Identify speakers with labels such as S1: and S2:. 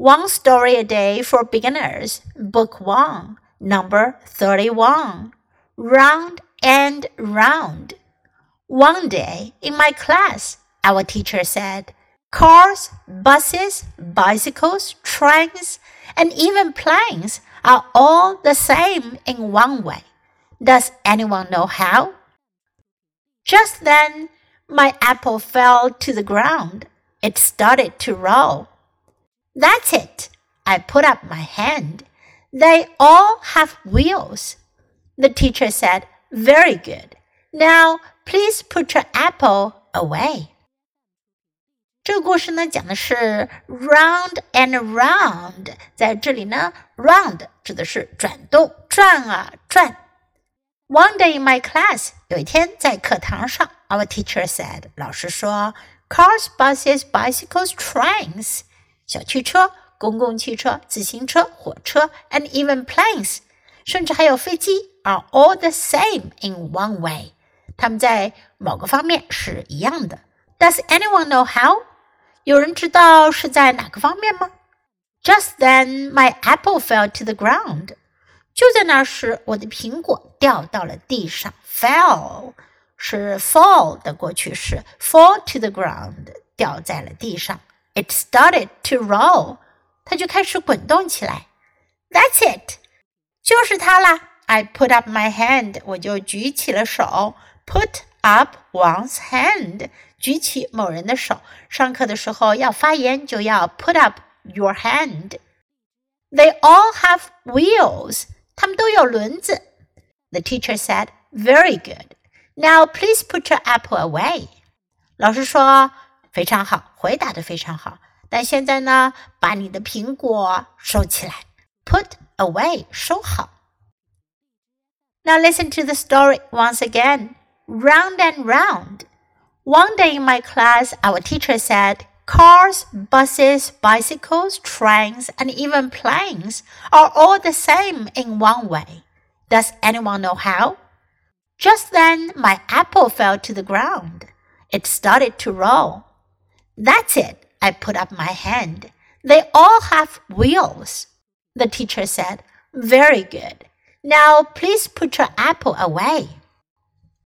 S1: One Story a Day for Beginners, Book 1, Number 31. Round and Round. One day in my class, our teacher said, Cars, buses, bicycles, trains, and even planes are all the same in one way. Does anyone know how? Just then, my apple fell to the ground. It started to roll. That's it. I put up my hand. They all have wheels. The teacher said, Very good. Now, please put your apple away. 这个故事呢，讲的是 round and round。在这里呢，round 指的是转动、转啊转。One day in my class，有一天在课堂上，our teacher said，老师说，cars, buses, bicycles, trains， 小汽车、公共汽车、自行车、火车，and even planes，甚至还有飞机，are all the same in one way。它们在某个方面是一样的。Does anyone know how？有人知道是在哪个方面吗？Just then, my apple fell to the ground. 就在那时，我的苹果掉到了地上。Fell 是 fall 的过去式，fall to the ground 掉在了地上。 It started to roll，它就开始滚动起来。That's it，就是它啦。I put up my hand，我就举起了手。Put up one's hand，举起某人的手。上课的时候要发言，就要 put up your hand。They all have wheels，他们都有轮子。The teacher said, "Very good. Now please put your apple away." 老师说 非常好，回答的非常好。但现在呢，把你的苹果收起来，put away，收好。Now listen to the story once again round and round. One day in my class, our teacher said, Cars, buses, bicycles, trains, and even planes are all the same in one way. Does anyone know how? Just then, my apple fell to the ground. It started to roll. That's it, I put up my hand. They all have wheels. The teacher said, Very good. Now please put your apple away.